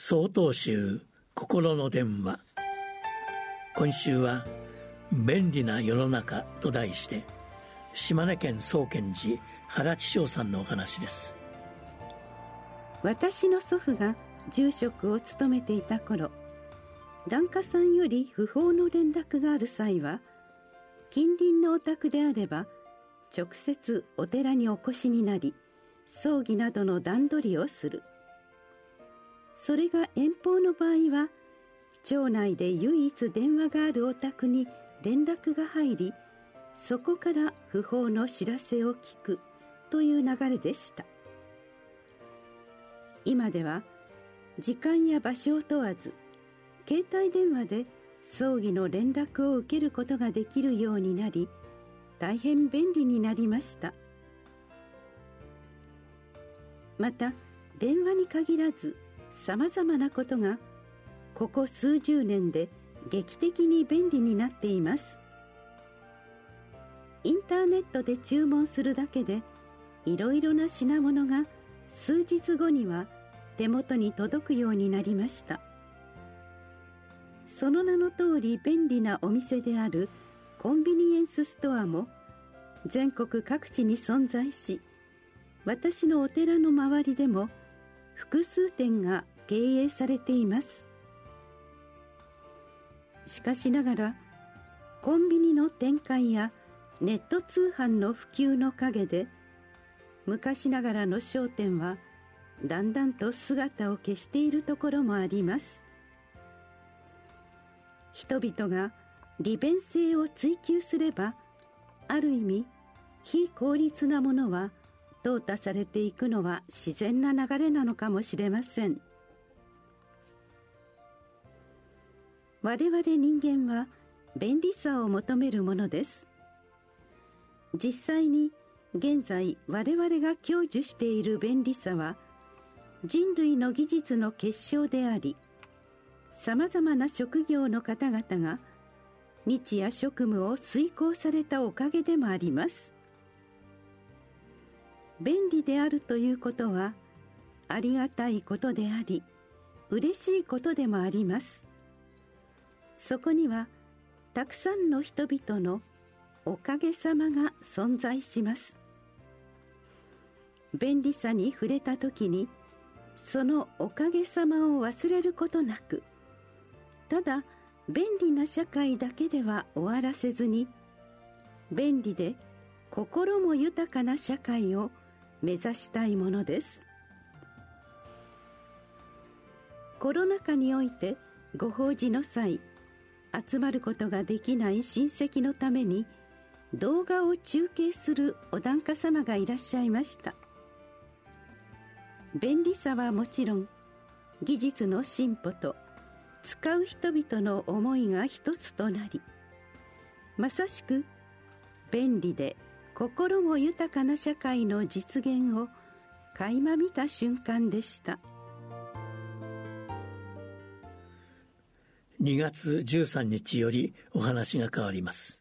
総統集心の電話。今週は「便利な世の中」と題して島根県宗建寺原千翔さんのお話です。私の祖父が住職を務めていた頃檀家さんより不法の連絡がある際は近隣のお宅であれば直接お寺にお越しになり葬儀などの段取りをする。それが遠方の場合は町内で唯一電話があるお宅に連絡が入りそこから不法の知らせを聞くという流れでした。今では時間や場所を問わず携帯電話で葬儀の連絡を受けることができるようになり大変便利になりました。また電話に限らずさまざまなことがここ数十年で劇的に便利になっています。インターネットで注文するだけでいろいろな品物が数日後には手元に届くようになりました。その名の通り便利なお店であるコンビニエンスストアも全国各地に存在し私のお寺の周りでも複数店が経営されています。しかしながらコンビニの展開やネット通販の普及の陰で昔ながらの商店はだんだんと姿を消しているところもあります。人々が利便性を追求すればある意味非効率なものは淘汰されていくのは自然な流れなのかもしれません。我々人間は便利さを求めるものです。実際に現在我々が享受している便利さは人類の技術の結晶でありさまざまな職業の方々が日夜職務を遂行されたおかげでもあります。便利であるということはありがたいことであり嬉しいことでもあります。そこにはたくさんの人々のおかげさまが存在します。便利さに触れた時にそのおかげさまを忘れることなくただ便利な社会だけでは終わらせずに便利で心も豊かな社会を目指したいものです。コロナ禍においてご法事の際集まることができない親戚のために動画を中継するお檀家様がいらっしゃいました。便利さはもちろん技術の進歩と使う人々の思いが一つとなりまさしく便利で心も豊かな社会の実現を垣間見た瞬間でした。2月13日よりお話が変わります。